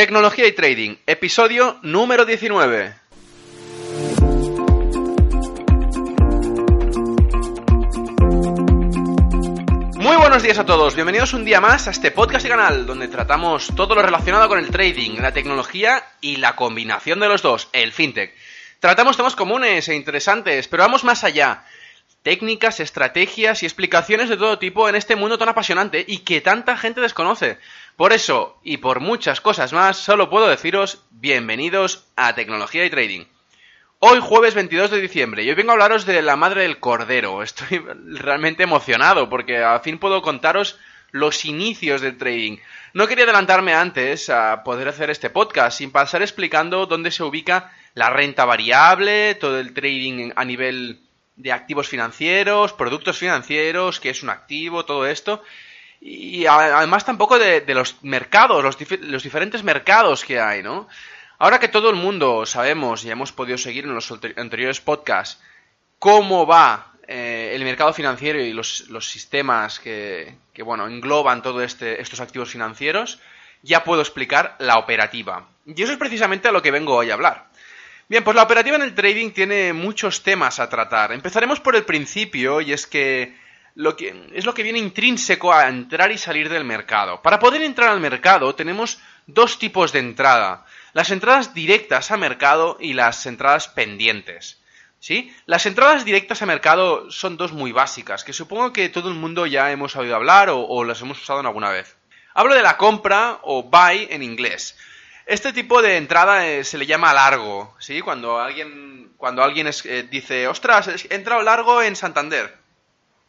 Tecnología y Trading, episodio número 19. Muy buenos días a todos, bienvenidos un día más a este podcast y canal donde tratamos todo lo relacionado con el trading, la tecnología y la combinación de los dos, el fintech. Tratamos temas comunes e interesantes, pero vamos más allá. Técnicas, estrategias y explicaciones de todo tipo en este mundo tan apasionante y que tanta gente desconoce. Por eso, y por muchas cosas más, solo puedo deciros bienvenidos a Tecnología y Trading. Hoy jueves 22 de diciembre y hoy vengo a hablaros de la madre del cordero. Estoy realmente emocionado porque al fin puedo contaros los inicios del trading. No quería adelantarme antes a poder hacer este podcast sin pasar explicando dónde se ubica la renta variable, todo el trading a nivel de activos financieros, productos financieros, qué es un activo, todo esto. Y además tampoco de, los mercados, los, diferentes mercados que hay, ¿no? Ahora que todo el mundo sabemos y hemos podido seguir en los anteriores podcasts cómo va eh, el mercado financiero y los, sistemas que, bueno, engloban todos este, estos activos financieros, ya puedo explicar la operativa. Y eso es precisamente a lo que vengo hoy a hablar. Bien, pues la operativa en el trading tiene muchos temas a tratar. Empezaremos por el principio y es que, lo que es lo que viene intrínseco a entrar y salir del mercado. Para poder entrar al mercado tenemos dos tipos de entrada las entradas directas a mercado y las entradas pendientes. ¿Sí? Las entradas directas a mercado son dos muy básicas, que supongo que todo el mundo ya hemos oído hablar o, las hemos usado en alguna vez. Hablo de la compra o buy en inglés. Este tipo de entrada eh, se le llama largo, ¿sí? Cuando alguien, cuando alguien eh, dice, ostras, he entrado largo en Santander.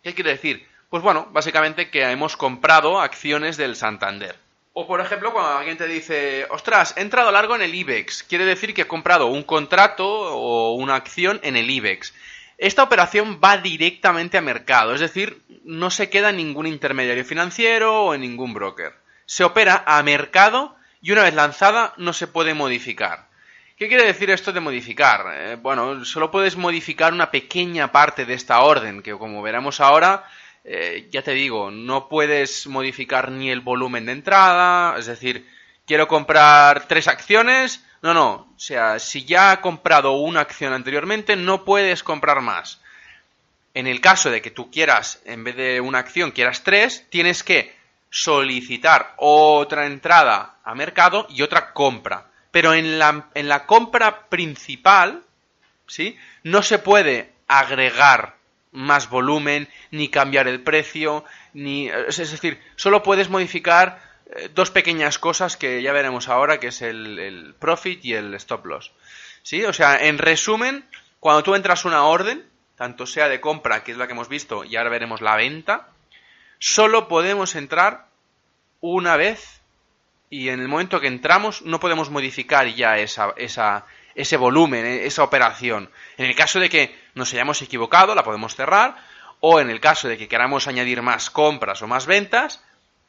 ¿Qué quiere decir? Pues bueno, básicamente que hemos comprado acciones del Santander. O por ejemplo, cuando alguien te dice, ostras, he entrado largo en el IBEX, quiere decir que he comprado un contrato o una acción en el IBEX. Esta operación va directamente a mercado, es decir, no se queda en ningún intermediario financiero o en ningún broker. Se opera a mercado y una vez lanzada no se puede modificar. ¿Qué quiere decir esto de modificar? Eh, bueno, solo puedes modificar una pequeña parte de esta orden, que como veremos ahora, eh, ya te digo, no puedes modificar ni el volumen de entrada, es decir, quiero comprar tres acciones, no, no, o sea, si ya ha comprado una acción anteriormente, no puedes comprar más. En el caso de que tú quieras, en vez de una acción, quieras tres, tienes que solicitar otra entrada a mercado y otra compra. Pero en la, en la compra principal, ¿sí? No se puede agregar más volumen, ni cambiar el precio, ni... Es decir, solo puedes modificar eh, dos pequeñas cosas que ya veremos ahora, que es el, profit y el stop loss. ¿Sí? O sea, en resumen, cuando tú entras una orden, tanto sea de compra, que es la que hemos visto, y ahora veremos la venta, solo podemos entrar una vez y en el momento que entramos no podemos modificar ya esa, esa, ese volumen, e, esa operación. En el caso de que nos hayamos equivocado, la podemos cerrar, o en el caso de que queramos añadir más compras o más ventas,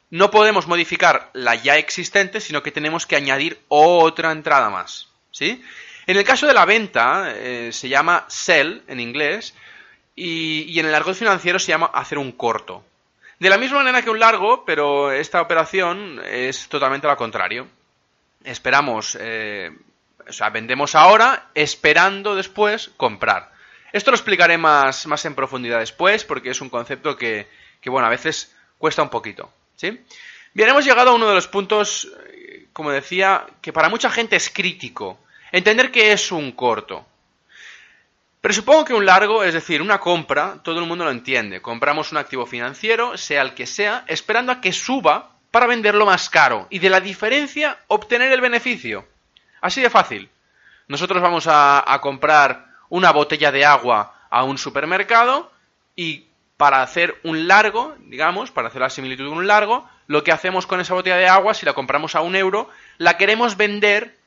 no podemos modificar la ya existente, sino que tenemos que añadir otra entrada más. ¿Sí? En el caso de la venta, eh, se llama sell en inglés, y, y en el argot financiero se llama hacer un corto. De la misma manera que un largo, pero esta operación es totalmente lo contrario. Esperamos eh, o sea, vendemos ahora esperando después comprar. Esto lo explicaré más, más en profundidad después porque es un concepto que, que, bueno, a veces cuesta un poquito. ¿sí? Bien, hemos llegado a uno de los puntos, eh, como decía, que para mucha gente es crítico. Entender qué es un corto. Pero supongo que un largo, es decir, una compra, todo el mundo lo entiende. Compramos un activo financiero, sea el que sea, esperando a que suba para venderlo más caro y de la diferencia obtener el beneficio. Así de fácil. Nosotros vamos a, comprar una botella de agua a un supermercado y para hacer un largo, digamos, para hacer la similitud de un largo, lo que hacemos con esa botella de agua, si la compramos a un euro, la queremos vender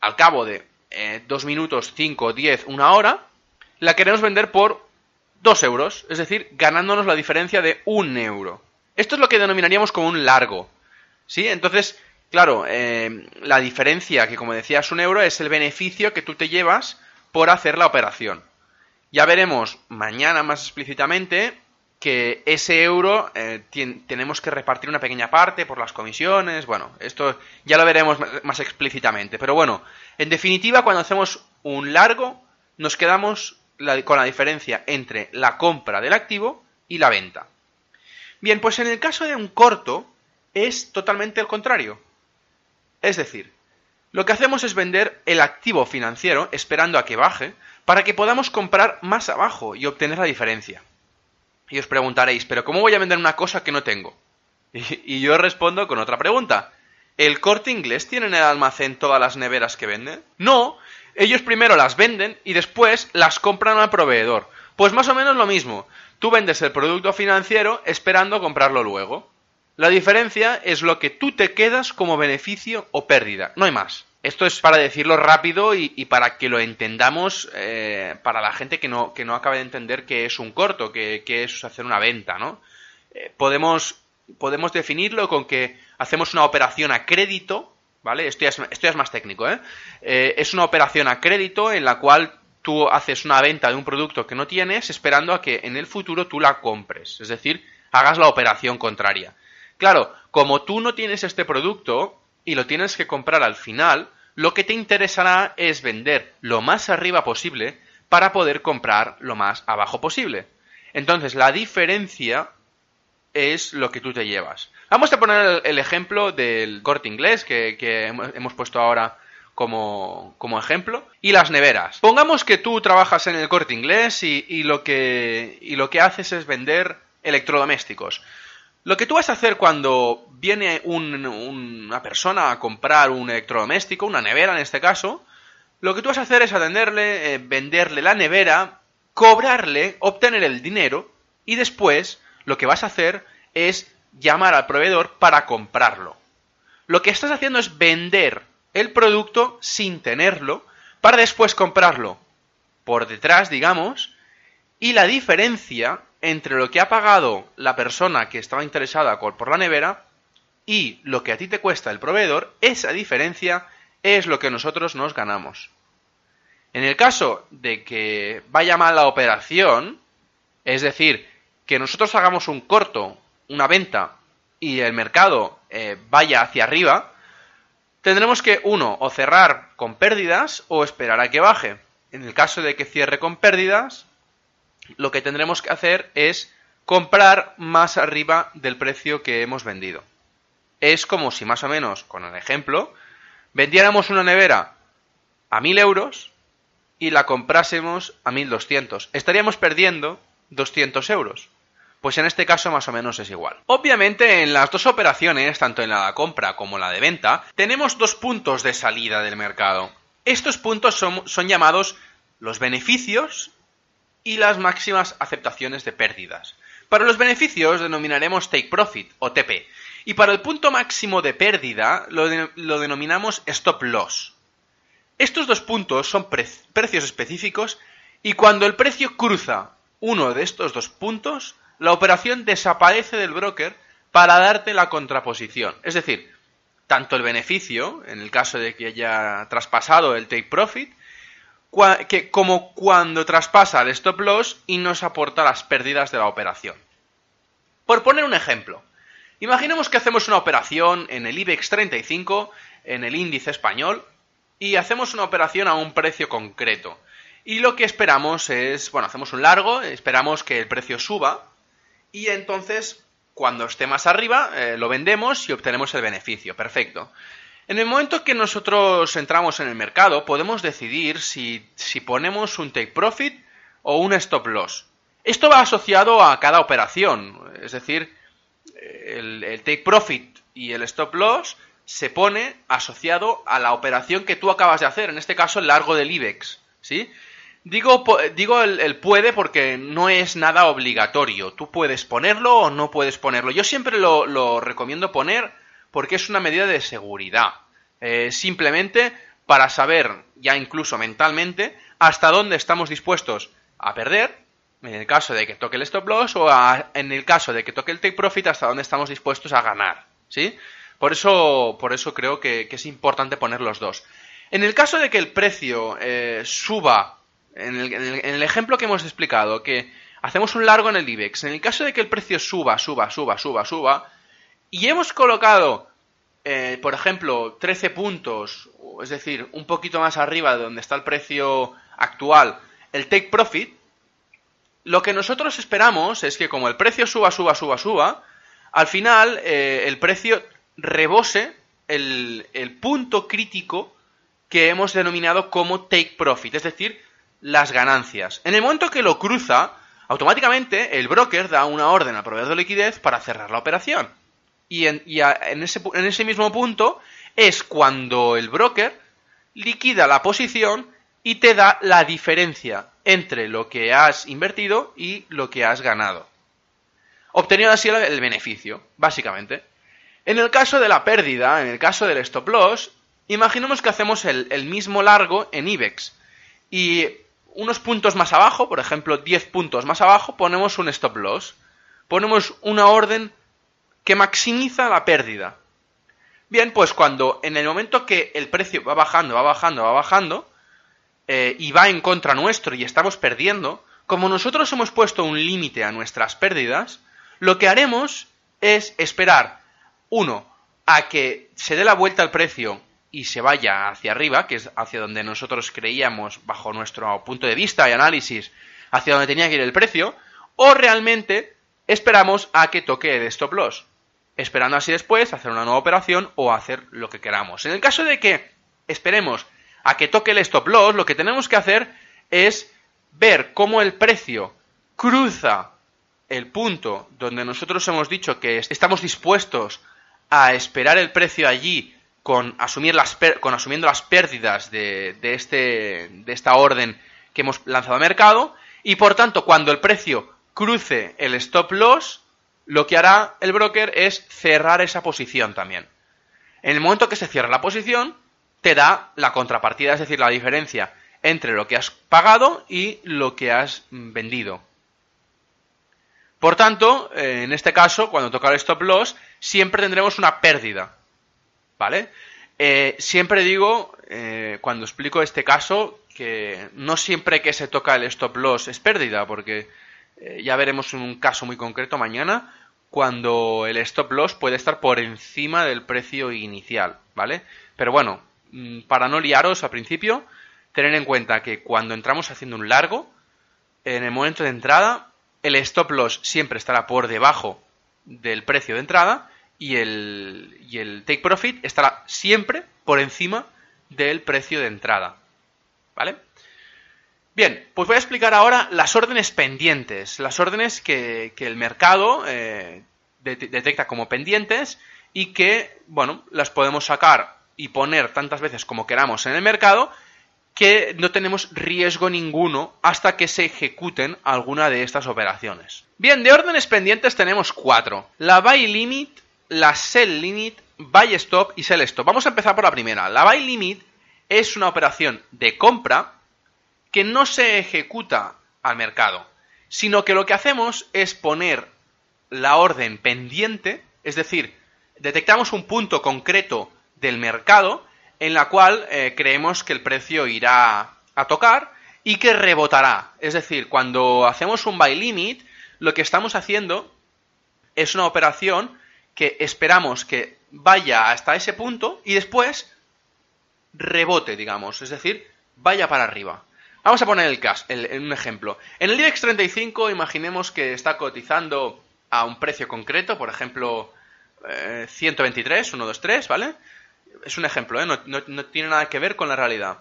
al cabo de eh, dos minutos, cinco, diez, una hora, la queremos vender por dos euros, es decir, ganándonos la diferencia de un euro. Esto es lo que denominaríamos como un largo. ¿Sí? Entonces, claro, eh, la diferencia, que como decías, un euro, es el beneficio que tú te llevas por hacer la operación. Ya veremos mañana más explícitamente que ese euro eh, tenemos que repartir una pequeña parte por las comisiones. Bueno, esto ya lo veremos más explícitamente. Pero bueno, en definitiva, cuando hacemos un largo, nos quedamos con la diferencia entre la compra del activo y la venta. Bien, pues en el caso de un corto es totalmente el contrario. Es decir, lo que hacemos es vender el activo financiero esperando a que baje para que podamos comprar más abajo y obtener la diferencia. Y os preguntaréis, ¿pero cómo voy a vender una cosa que no tengo? Y, yo respondo con otra pregunta. ¿El corte inglés tiene en el almacén todas las neveras que vende? No, ellos primero las venden y después las compran al proveedor. Pues más o menos lo mismo. Tú vendes el producto financiero esperando comprarlo luego. La diferencia es lo que tú te quedas como beneficio o pérdida, no hay más. Esto es para decirlo rápido y, para que lo entendamos eh, para la gente que no, que no acaba de entender qué es un corto, qué, es hacer una venta, ¿no? Eh, podemos, podemos definirlo con que hacemos una operación a crédito, ¿vale? Esto ya es, más técnico, ¿eh? ¿eh? Es una operación a crédito en la cual tú haces una venta de un producto que no tienes esperando a que en el futuro tú la compres, es decir, hagas la operación contraria. Claro, como tú no tienes este producto y lo tienes que comprar al final, lo que te interesará es vender lo más arriba posible para poder comprar lo más abajo posible. Entonces, la diferencia es lo que tú te llevas. Vamos a poner el, ejemplo del corte inglés que, hemos puesto ahora como, ejemplo. Y las neveras. Pongamos que tú trabajas en el corte inglés y, lo, que, y lo que haces es vender electrodomésticos. Lo que tú vas a hacer cuando viene una persona a comprar un electrodoméstico, una nevera en este caso, lo que tú vas a hacer es atenderle, eh, venderle la nevera, cobrarle, obtener el dinero y después lo que vas a hacer es llamar al proveedor para comprarlo. Lo que estás haciendo es vender el producto sin tenerlo para después comprarlo por detrás, digamos, y la diferencia entre lo que ha pagado la persona que estaba interesada por la nevera y lo que a ti te cuesta el proveedor, esa diferencia es lo que nosotros nos ganamos. En el caso de que vaya mal la operación, es decir, que nosotros hagamos un corto, una venta, y el mercado eh, vaya hacia arriba, tendremos que, uno, o cerrar con pérdidas o esperar a que baje. En el caso de que cierre con pérdidas, lo que tendremos que hacer es comprar más arriba del precio que hemos vendido. Es como si más o menos, con el ejemplo, vendiéramos una nevera a 1000 euros y la comprásemos a 1200. Estaríamos perdiendo 200 euros. Pues en este caso más o menos es igual. Obviamente en las dos operaciones, tanto en la compra como la de venta, tenemos dos puntos de salida del mercado. Estos puntos son llamados los beneficios y las máximas aceptaciones de pérdidas. Para los beneficios denominaremos take profit o TP y para el punto máximo de pérdida lo, denominamos stop loss. Estos dos puntos son precios específicos y cuando el precio cruza uno de estos dos puntos, la operación desaparece del broker para darte la contraposición. Es decir, tanto el beneficio, en el caso de que haya traspasado el take profit, como cuando traspasa el stop loss y nos aporta las pérdidas de la operación. Por poner un ejemplo, imaginemos que hacemos una operación en el IBEX 35, en el índice español, y hacemos una operación a un precio concreto. Y lo que esperamos es, bueno, hacemos un largo, esperamos que el precio suba, y entonces, cuando esté más arriba, eh, lo vendemos y obtenemos el beneficio. Perfecto. En el momento que nosotros entramos en el mercado, podemos decidir si, ponemos un take profit o un stop loss. Esto va asociado a cada operación, es decir, el, el, take profit y el stop loss se pone asociado a la operación que tú acabas de hacer, en este caso el largo del IBEX, ¿sí? Digo, digo el, puede porque no es nada obligatorio. Tú puedes ponerlo o no puedes ponerlo. Yo siempre lo, recomiendo poner porque es una medida de seguridad. Eh, simplemente para saber ya incluso mentalmente hasta dónde estamos dispuestos a perder, en el caso de que toque el stop loss, o en el caso de que toque el take profit, hasta dónde estamos dispuestos a ganar, ¿sí? Por eso, por eso creo que, es importante poner los dos. En el caso de que el precio eh, suba, en el, ejemplo que hemos explicado, que hacemos un largo en el IBEX, en el caso de que el precio suba, suba, suba, suba, suba, y hemos colocado, eh, por ejemplo, 13 puntos, es decir, un poquito más arriba de donde está el precio actual, el take profit, lo que nosotros esperamos es que como el precio suba, suba, suba, suba, al final eh, el precio rebose el, el punto crítico que hemos denominado como take profit, es decir, las ganancias. En el momento que lo cruza, automáticamente el broker da una orden al proveedor de liquidez para cerrar la operación. Y, en, ese, mismo punto es cuando el broker liquida la posición y te da la diferencia entre lo que has invertido y lo que has ganado. Obteniendo así el beneficio, básicamente. En el caso de la pérdida, en el caso del stop loss, imaginemos que hacemos el, el mismo largo en IBEX y unos puntos más abajo, por ejemplo 10 puntos más abajo, ponemos un stop loss. Ponemos una orden que maximiza la pérdida. Bien, pues cuando en el momento que el precio va bajando, va bajando, va bajando, eh, y va en contra nuestro y estamos perdiendo, como nosotros hemos puesto un límite a nuestras pérdidas, lo que haremos es esperar, uno, a que se dé la vuelta al precio y se vaya hacia arriba, que es hacia donde nosotros creíamos, bajo nuestro punto de vista y análisis, hacia donde tenía que ir el precio, o realmente esperamos a que toque el stop loss, esperando así después hacer una nueva operación o hacer lo que queramos. En el caso de que esperemos a que toque el stop loss, lo que tenemos que hacer es ver cómo el precio cruza el punto donde nosotros hemos dicho que estamos dispuestos a esperar el precio allí con, asumiendo las pérdidas de, de, este, de esta orden que hemos lanzado al mercado y por tanto cuando el precio cruce el stop loss lo que hará el broker es cerrar esa posición también. En el momento que se cierra la posición te da la contrapartida, es decir, la diferencia entre lo que has pagado y lo que has vendido. Por tanto, eh, en este caso, cuando toca el stop loss, siempre tendremos una pérdida. ¿Vale? Eh, siempre digo, eh, cuando explico este caso, que no siempre que se toca el stop loss es pérdida, porque eh, ya veremos un caso muy concreto mañana, cuando el stop loss puede estar por encima del precio inicial, ¿vale? Pero bueno, mm, para no liaros al principio, tener en cuenta que cuando entramos haciendo un largo, en el momento de entrada, el stop loss siempre estará por debajo del precio de entrada y el, y el take profit estará siempre por encima del precio de entrada. ¿Vale? Bien, pues voy a explicar ahora las órdenes pendientes, las órdenes que, el mercado eh, detecta como pendientes y que, bueno, las podemos sacar y poner tantas veces como queramos en el mercado que no tenemos riesgo ninguno hasta que se ejecuten alguna de estas operaciones. Bien, de órdenes pendientes tenemos cuatro. La buy limit, la sell limit, buy stop y sell stop. Vamos a empezar por la primera. La buy limit es una operación de compra que no se ejecuta al mercado, sino que lo que hacemos es poner la orden pendiente, es decir, detectamos un punto concreto del mercado en la cual eh, creemos que el precio irá a tocar y que rebotará. Es decir, cuando hacemos un buy limit, lo que estamos haciendo es una operación que esperamos que vaya hasta ese punto y después rebote, digamos, es decir, vaya para arriba. Vamos a poner el caso, un ejemplo. En el IBEX 35 imaginemos que está cotizando a un precio concreto, por ejemplo, 123, 123, ¿vale? Es un ejemplo, ¿eh? no, tiene nada que ver con la realidad.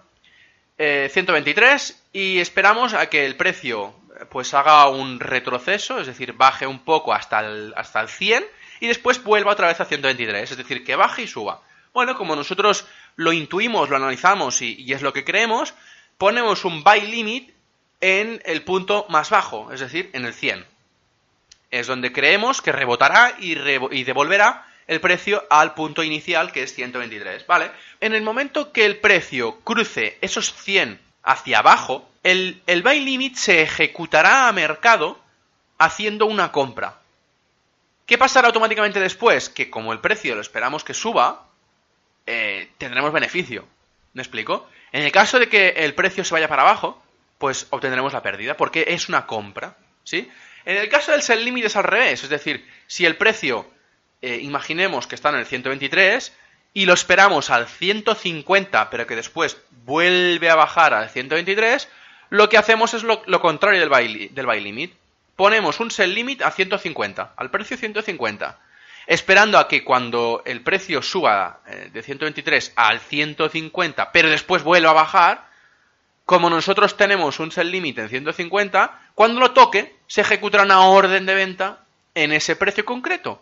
123 eh, y esperamos a que el precio pues haga un retroceso, es decir, baje un poco hasta el, hasta el 100 y después vuelva otra vez a 123, es decir, que baje y suba. Bueno, como nosotros lo intuimos, lo analizamos y, es lo que creemos, ponemos un buy limit en el punto más bajo, es decir, en el 100. Es donde creemos que rebotará y, devolverá el precio al punto inicial que es 123, ¿vale? En el momento que el precio cruce esos 100 hacia abajo, el, el buy limit se ejecutará a mercado haciendo una compra. ¿Qué pasará automáticamente después? Que como el precio lo esperamos que suba, eh, tendremos beneficio. ¿Me explico? En el caso de que el precio se vaya para abajo, pues obtendremos la pérdida, porque es una compra, ¿sí? En el caso del sell limit es al revés, es decir, si el precio, eh, imaginemos que está en el 123, y lo esperamos al 150, pero que después vuelve a bajar al 123, lo que hacemos es lo, contrario del buy, del buy limit. Ponemos un sell limit a 150, al precio 150, esperando a que cuando el precio suba eh, de 123 al 150, pero después vuelva a bajar, como nosotros tenemos un sell limit en 150, cuando lo toque, se ejecutará una orden de venta en ese precio concreto.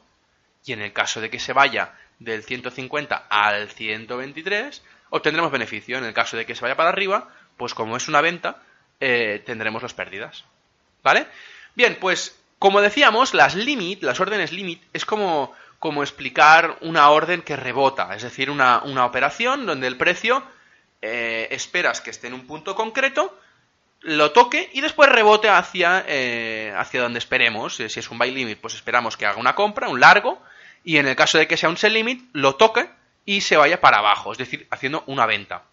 Y en el caso de que se vaya del 150 al 123, obtendremos beneficio. En el caso de que se vaya para arriba, pues como es una venta, eh, tendremos las pérdidas. ¿Vale? Bien, pues como decíamos, las limit, las órdenes limit, es como, explicar una orden que rebota, es decir, una, operación donde el precio eh, esperas que esté en un punto concreto, lo toque y después rebote hacia, eh, hacia donde esperemos. Si es un buy limit, pues esperamos que haga una compra, un largo, y en el caso de que sea un sell limit, lo toque y se vaya para abajo, es decir, haciendo una venta.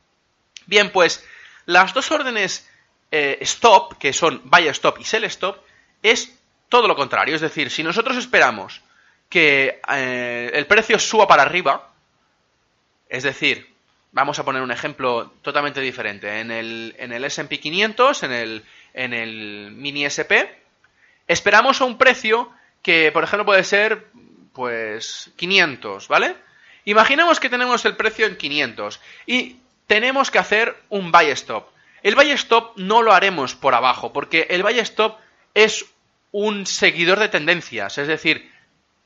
Bien, pues las dos órdenes eh, stop, que son buy stop y sell stop, es todo lo contrario. Es decir, si nosotros esperamos que eh, el precio suba para arriba, es decir, vamos a poner un ejemplo totalmente diferente. En el, en el SP 500, en el, en el mini SP, esperamos a un precio que, por ejemplo, puede ser pues 500, ¿vale? Imaginemos que tenemos el precio en 500 y tenemos que hacer un buy stop. El buy stop no lo haremos por abajo, porque el buy stop es un seguidor de tendencias, es decir,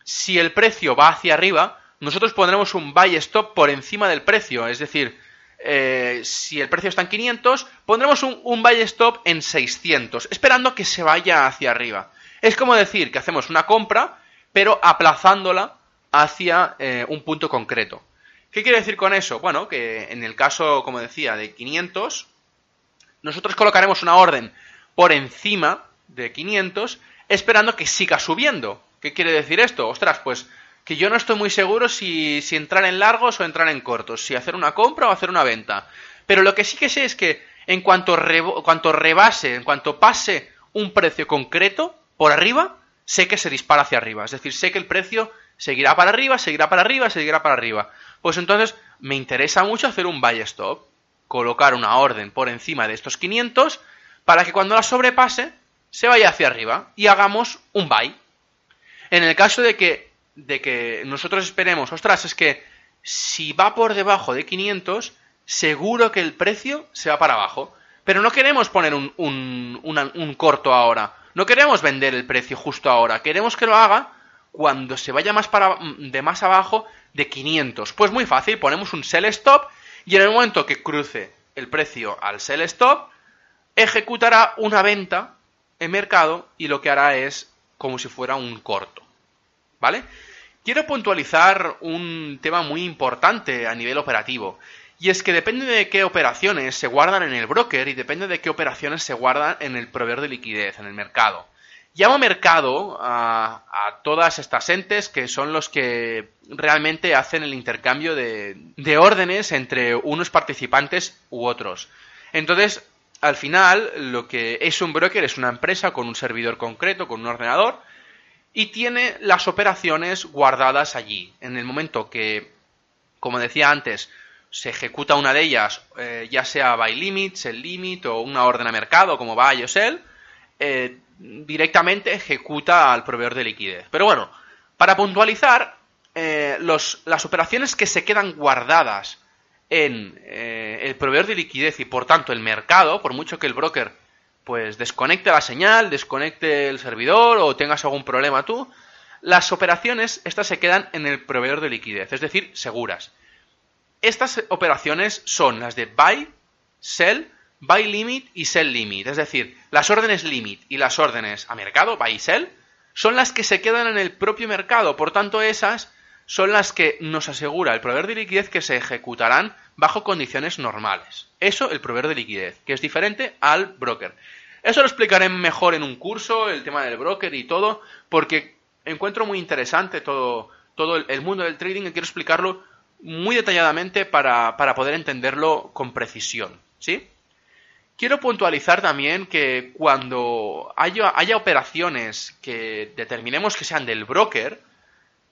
si el precio va hacia arriba, nosotros pondremos un buy stop por encima del precio, es decir, eh, si el precio está en 500, pondremos un, buy stop en 600, esperando que se vaya hacia arriba. Es como decir que hacemos una compra pero aplazándola hacia eh, un punto concreto. ¿Qué quiere decir con eso? Bueno, que en el caso, como decía, de 500, nosotros colocaremos una orden por encima de 500 esperando que siga subiendo. ¿Qué quiere decir esto? Ostras, pues que yo no estoy muy seguro si, entrar en largos o entrar en cortos, si hacer una compra o hacer una venta. Pero lo que sí que sé es que en cuanto, cuanto rebase, en cuanto pase un precio concreto por arriba, sé que se dispara hacia arriba. Es decir, sé que el precio seguirá para arriba, seguirá para arriba, seguirá para arriba. Pues entonces me interesa mucho hacer un buy stop, colocar una orden por encima de estos 500 para que cuando la sobrepase se vaya hacia arriba y hagamos un buy. En el caso de que, de que nosotros esperemos, ostras, es que si va por debajo de 500, seguro que el precio se va para abajo. Pero no queremos poner un, un, un corto ahora. No queremos vender el precio justo ahora, queremos que lo haga cuando se vaya más para, de más abajo de 500. Pues muy fácil, ponemos un sell stop y en el momento que cruce el precio al sell stop, ejecutará una venta en mercado y lo que hará es como si fuera un corto. ¿Vale? Quiero puntualizar un tema muy importante a nivel operativo. Y es que depende de qué operaciones se guardan en el broker y depende de qué operaciones se guardan en el proveedor de liquidez, en el mercado. Llamo mercado a, todas estas entes que son los que realmente hacen el intercambio de, de órdenes entre unos participantes u otros. Entonces, al final, lo que es un broker es una empresa con un servidor concreto, con un ordenador, y tiene las operaciones guardadas allí. En el momento que, como decía antes, se ejecuta una de ellas, eh, ya sea by limit, sell limit o una orden a mercado como buy o sell, eh, directamente ejecuta al proveedor de liquidez. Pero bueno, para puntualizar, eh, las operaciones que se quedan guardadas en el proveedor de liquidez y por tanto el mercado, por mucho que el broker pues desconecte la señal, desconecte el servidor o tengas algún problema tú, las operaciones estas se quedan en el proveedor de liquidez, es decir, seguras. Estas operaciones son las de buy, sell, buy limit y sell limit. Es decir, las órdenes limit y las órdenes a mercado, buy y sell, son las que se quedan en el propio mercado. Por tanto, esas son las que nos asegura el proveedor de liquidez que se ejecutarán bajo condiciones normales. Eso el proveedor de liquidez, que es diferente al broker. Eso lo explicaré mejor en un curso, el tema del broker y todo, porque encuentro muy interesante todo, todo el mundo del trading y quiero explicarlo muy detalladamente para, para poder entenderlo con precisión. ¿Sí? Quiero puntualizar también que cuando haya, haya, operaciones que determinemos que sean del broker,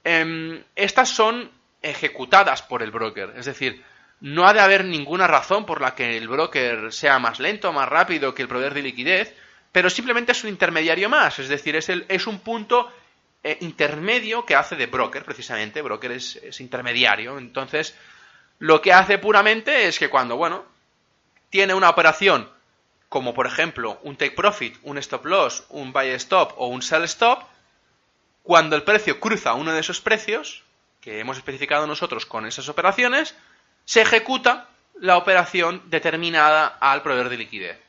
em, estas son ejecutadas por el broker. Es decir, no ha de haber ninguna razón por la que el broker sea más lento, más rápido que el proveedor de liquidez, pero simplemente es un intermediario más. Es decir, es, un punto eh, intermedio que hace de broker, precisamente. Broker es intermediario. Entonces, lo que hace puramente es que cuando, bueno, tiene una operación como por ejemplo un take profit, un stop loss, un buy stop o un sell stop, cuando el precio cruza uno de esos precios que hemos especificado nosotros con esas operaciones, se ejecuta la operación determinada al proveedor de liquidez.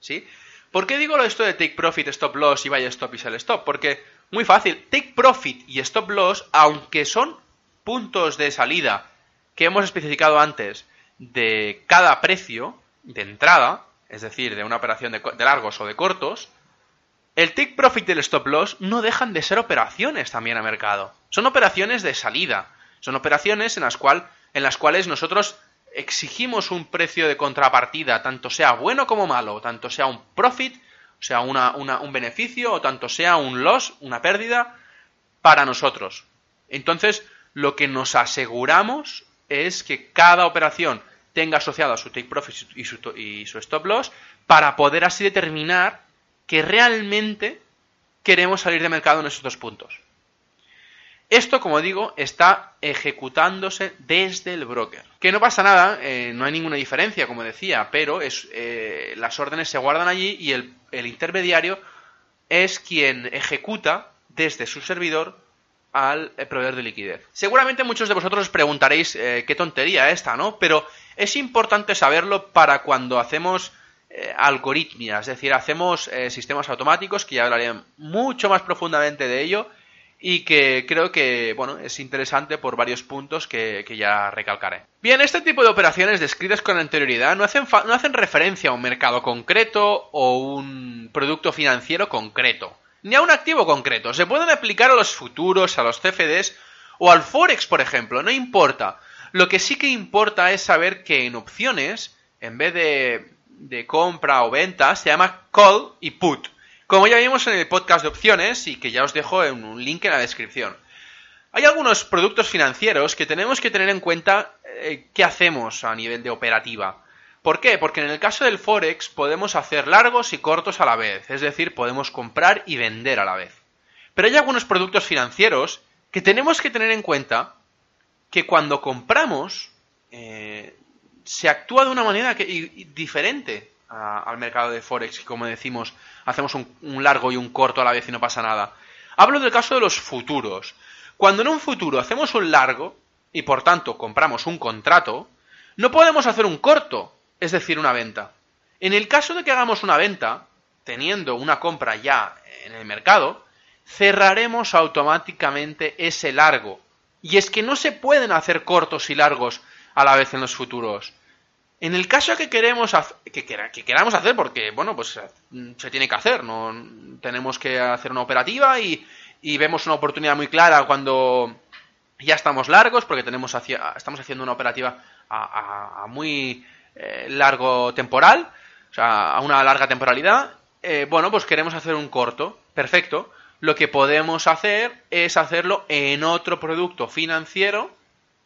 ¿Sí? ¿Por qué digo esto de take profit, stop loss y buy stop y sell stop? Porque, muy fácil, take profit y stop loss, aunque son puntos de salida que hemos especificado antes de cada precio de entrada, es decir, de una operación de, largos o de cortos, el take profit y el stop loss no dejan de ser operaciones también a mercado. Son operaciones de salida. Son operaciones en las, en las cuales nosotros exigimos un precio de contrapartida, tanto sea bueno como malo, tanto sea un profit, o sea, un beneficio, o tanto sea un loss, una pérdida, para nosotros. Entonces, lo que nos aseguramos es que cada operación tenga asociado a su take profit y su, y su stop loss para poder así determinar que realmente queremos salir de mercado en esos dos puntos. Esto, como digo, está ejecutándose desde el broker. Que no pasa nada, eh, no hay ninguna diferencia, como decía, pero es, eh, las órdenes se guardan allí y el, intermediario es quien ejecuta desde su servidor al eh, proveedor de liquidez. Seguramente muchos de vosotros os preguntaréis qué tontería esta, ¿no? Pero es importante saberlo para cuando hacemos eh, algoritmia, es decir, hacemos sistemas automáticos, que ya hablaré mucho más profundamente de ello, y que creo que, bueno, es interesante por varios puntos que, que, ya recalcaré. Bien, este tipo de operaciones descritas con anterioridad no hacen, no hacen referencia a un mercado concreto o un producto financiero concreto ni a un activo concreto. Se pueden aplicar a los futuros, a los CFDs o al Forex, por ejemplo, no importa. Lo que sí que importa es saber que en opciones, en vez de, de compra o venta, se llama call y put. Como ya vimos en el podcast de opciones y que ya os dejo en un link en la descripción. Hay algunos productos financieros que tenemos que tener en cuenta eh, qué hacemos a nivel de operativa. ¿Por qué? Porque en el caso del Forex podemos hacer largos y cortos a la vez, es decir, podemos comprar y vender a la vez. Pero hay algunos productos financieros que tenemos que tener en cuenta que cuando compramos eh, se actúa de una manera que, diferente al mercado de Forex, como decimos, hacemos un largo y un corto a la vez y no pasa nada. Hablo del caso de los futuros. Cuando en un futuro hacemos un largo y por tanto compramos un contrato, no podemos hacer un corto, es decir, una venta. En el caso de que hagamos una venta, teniendo una compra ya en el mercado, cerraremos automáticamente ese largo. Y es que no se pueden hacer cortos y largos a la vez en los futuros. En el caso que queremos que, que, queramos hacer, porque bueno, pues se tiene que hacer, no tenemos que hacer una operativa y, y vemos una oportunidad muy clara cuando ya estamos largos, porque tenemos estamos haciendo una operativa a muy eh, largo temporal, o sea, a una larga temporalidad, eh, bueno, pues queremos hacer un corto, perfecto. Lo que podemos hacer es hacerlo en otro producto financiero,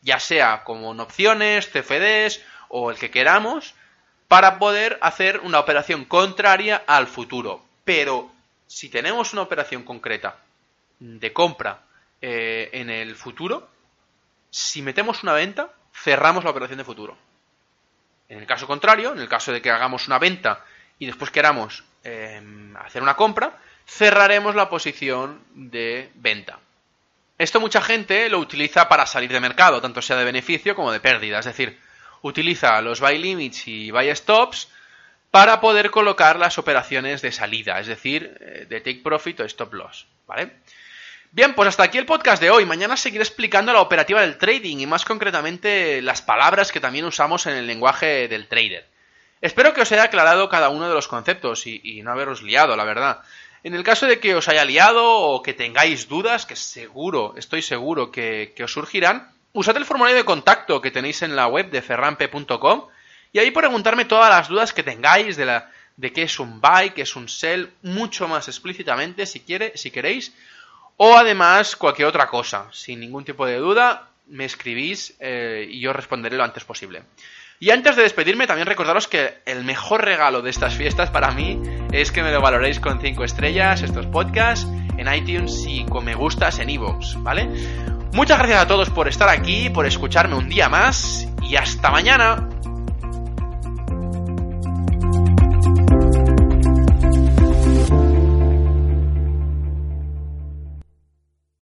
ya sea como en opciones, CFDs o el que queramos, para poder hacer una operación contraria al futuro. Pero si tenemos una operación concreta de compra eh, en el futuro, si metemos una venta, cerramos la operación de futuro. En el caso contrario, en el caso de que hagamos una venta y después queramos em, hacer una compra, cerraremos la posición de venta. Esto mucha gente lo utiliza para salir de mercado, tanto sea de beneficio como de pérdida. Es decir, utiliza los buy limits y buy stops para poder colocar las operaciones de salida, es decir, eh, de take profit o stop loss. ¿Vale? Bien, pues hasta aquí el podcast de hoy. Mañana seguiré explicando la operativa del trading y más concretamente las palabras que también usamos en el lenguaje del trader. Espero que os haya aclarado cada uno de los conceptos y, no haberos liado, la verdad. En el caso de que os haya liado o que tengáis dudas, que seguro, estoy seguro que, que os surgirán, usad el formulario de contacto que tenéis en la web de ferrampe.com y ahí preguntarme todas las dudas que tengáis de, la, de qué es un buy, qué es un sell, mucho más explícitamente si, quiere, si queréis, o además cualquier otra cosa. Sin ningún tipo de duda, me escribís eh, y yo responderé lo antes posible. Y antes de despedirme, también recordaros que el mejor regalo de estas fiestas para mí es que me lo valoréis con 5 estrellas, estos podcasts, en iTunes y con me gustas en iVoox, ¿vale? Muchas gracias a todos por estar aquí, por escucharme un día más y hasta mañana.